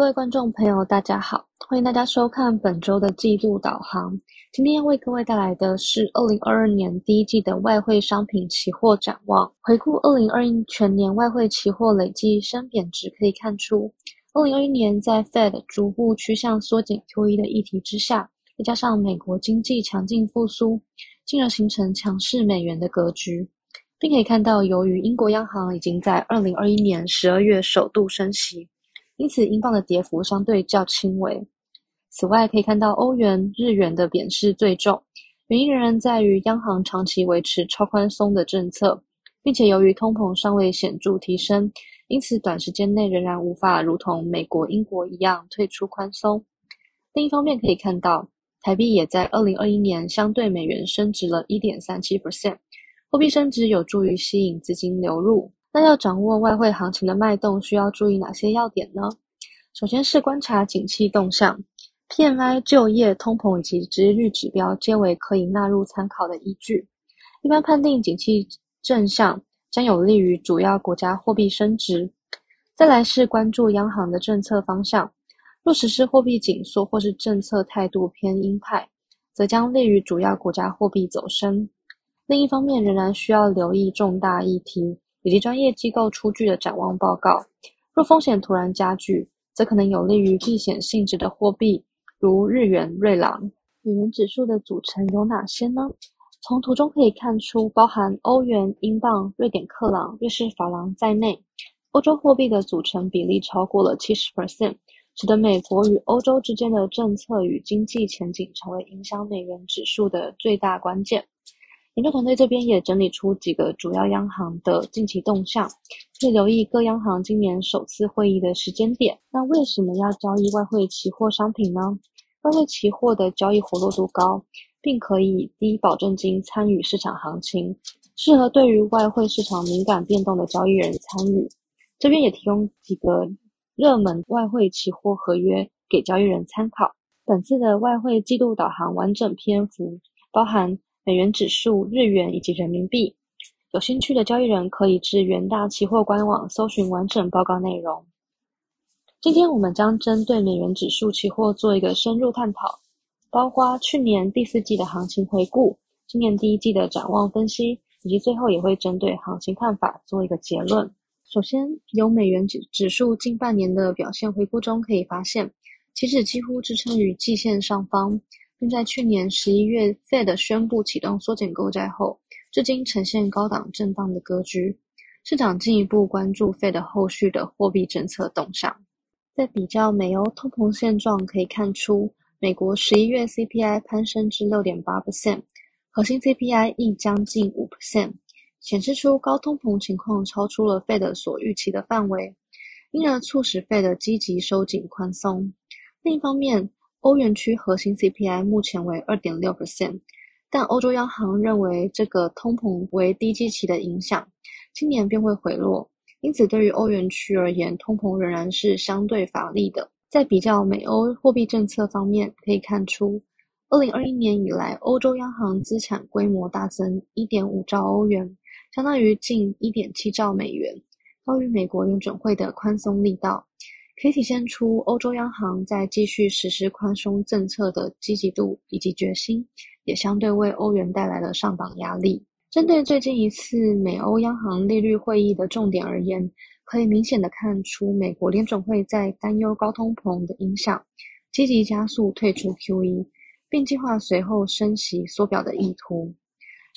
各位观众朋友，大家好，欢迎大家收看本周的季度导航。今天要为各位带来的是二零二二年第一季的外汇商品期货展望。回顾二零二一全年外汇期货累计升贬值，可以看出，二零二一年在 Fed 逐步趋向缩减 QE 的议题之下，再加上美国经济强劲复苏，进而形成强势美元的格局，并可以看到，由于英国央行已经在二零二一年十二月首度升息。因此，英镑的跌幅相对较轻微。此外，可以看到欧元、日元的贬势最重，原因仍然在于央行长期维持超宽松的政策，并且由于通膨尚未显著提升，因此短时间内仍然无法如同美国、英国一样退出宽松。另一方面，可以看到台币也在二零二一年相对美元升值了一点三七 percent，货币升值有助于吸引资金流入。那要掌握外汇行情的脉动，需要注意哪些要点呢？首先是观察景气动向，PMI、就业、通膨以及殖率指标皆为可以纳入参考的依据。一般判定景气正向，将有利于主要国家货币升值。再来是关注央行的政策方向，若实施货币紧缩或是政策态度偏鹰派，则将利于主要国家货币走升。另一方面，仍然需要留意重大议题。以及专业机构出具的展望报告，若风险突然加剧，则可能有利于避险性质的货币，如日元、瑞郎。美元指数的组成有哪些呢？从图中可以看出，包含欧元、英镑、瑞典克朗、瑞士法郎在内，欧洲货币的组成比例超过了七十 percent，使得美国与欧洲之间的政策与经济前景成为影响美元指数的最大关键。研究团队这边也整理出几个主要央行的近期动向，可以留意各央行今年首次会议的时间点。那为什么要交易外汇期货商品呢？外汇期货的交易活络度高，并可以低保证金参与市场行情，适合对于外汇市场敏感变动的交易人参与。这边也提供几个热门外汇期货合约给交易人参考。本次的外汇季度导航完整篇幅包含。美元指数、日元以及人民币，有兴趣的交易人可以至元大期货官网搜寻完整报告内容。今天我们将针对美元指数期货做一个深入探讨，包括去年第四季的行情回顾、今年第一季的展望分析，以及最后也会针对行情看法做一个结论。首先，由美元指指数近半年的表现回顾中可以发现，期指几乎支撑于季线上方。并在去年十一月，Fed 宣布启动缩减购债后，至今呈现高档震荡的格局。市场进一步关注 Fed 后续的货币政策动向。在比较美欧通膨现状，可以看出，美国十一月 CPI 攀升至六点八 percent，核心 CPI 亦将近五 percent，显示出高通膨情况超出了 Fed 所预期的范围，因而促使 Fed 积极收紧宽松。另一方面，欧元区核心 CPI 目前为二点六 percent，但欧洲央行认为这个通膨为低基期的影响，今年便会回落。因此，对于欧元区而言，通膨仍然是相对乏力的。在比较美欧货币政策方面，可以看出，二零二一年以来，欧洲央行资产规模大增一点五兆欧元，相当于近一点七兆美元，高于美国联准会的宽松力道。可以体现出欧洲央行在继续实施宽松政策的积极度以及决心，也相对为欧元带来了上榜压力。针对最近一次美欧央行利率会议的重点而言，可以明显的看出美国联准会在担忧高通膨的影响，积极加速退出 QE，并计划随后升息缩表的意图。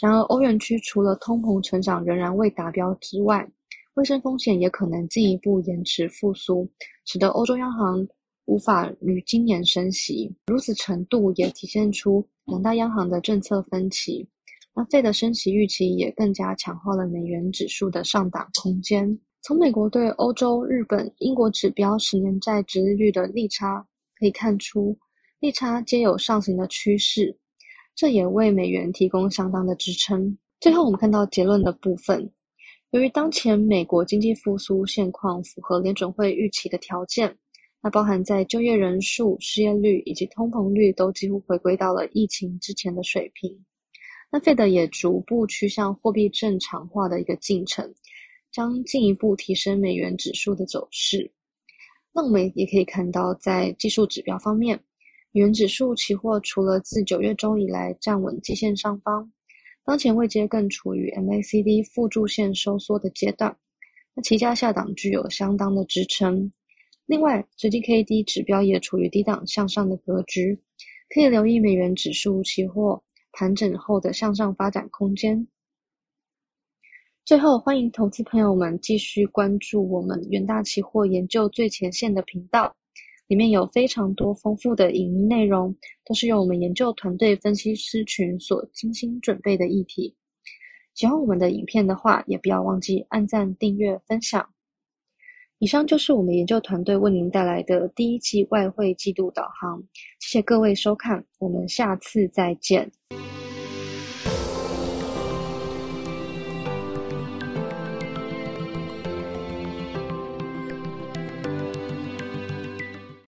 然而，欧元区除了通膨成长仍然未达标之外，卫生风险也可能进一步延迟复苏，使得欧洲央行无法于今年升息。如此程度也体现出两大央行的政策分歧。那费的升息预期也更加强化了美元指数的上档空间。从美国对欧洲、日本、英国指标十年债殖利率的利差可以看出，利差皆有上行的趋势，这也为美元提供相当的支撑。最后，我们看到结论的部分。由于当前美国经济复苏现况符合联准会预期的条件，那包含在就业人数、失业率以及通膨率都几乎回归到了疫情之前的水平。那费德也逐步趋向货币正常化的一个进程，将进一步提升美元指数的走势。那我们也可以看到，在技术指标方面，美元指数期货除了自九月中以来站稳季线上方，当前位阶更处于 MACD 负柱线收缩的阶段，那其价下档具有相当的支撑。另外，实际 K D 指标也处于低档向上的格局，可以留意美元指数期货盘整后的向上发展空间。最后，欢迎投资朋友们继续关注我们远大期货研究最前线的频道，里面有非常多丰富的影音内容，都是由我们研究团队分析师群所精心准备的议题。喜欢我们的影片的话，也不要忘记按赞、订阅、分享。以上就是我们研究团队为您带来的第一季外汇季度导航，谢谢各位收看，我们下次再见。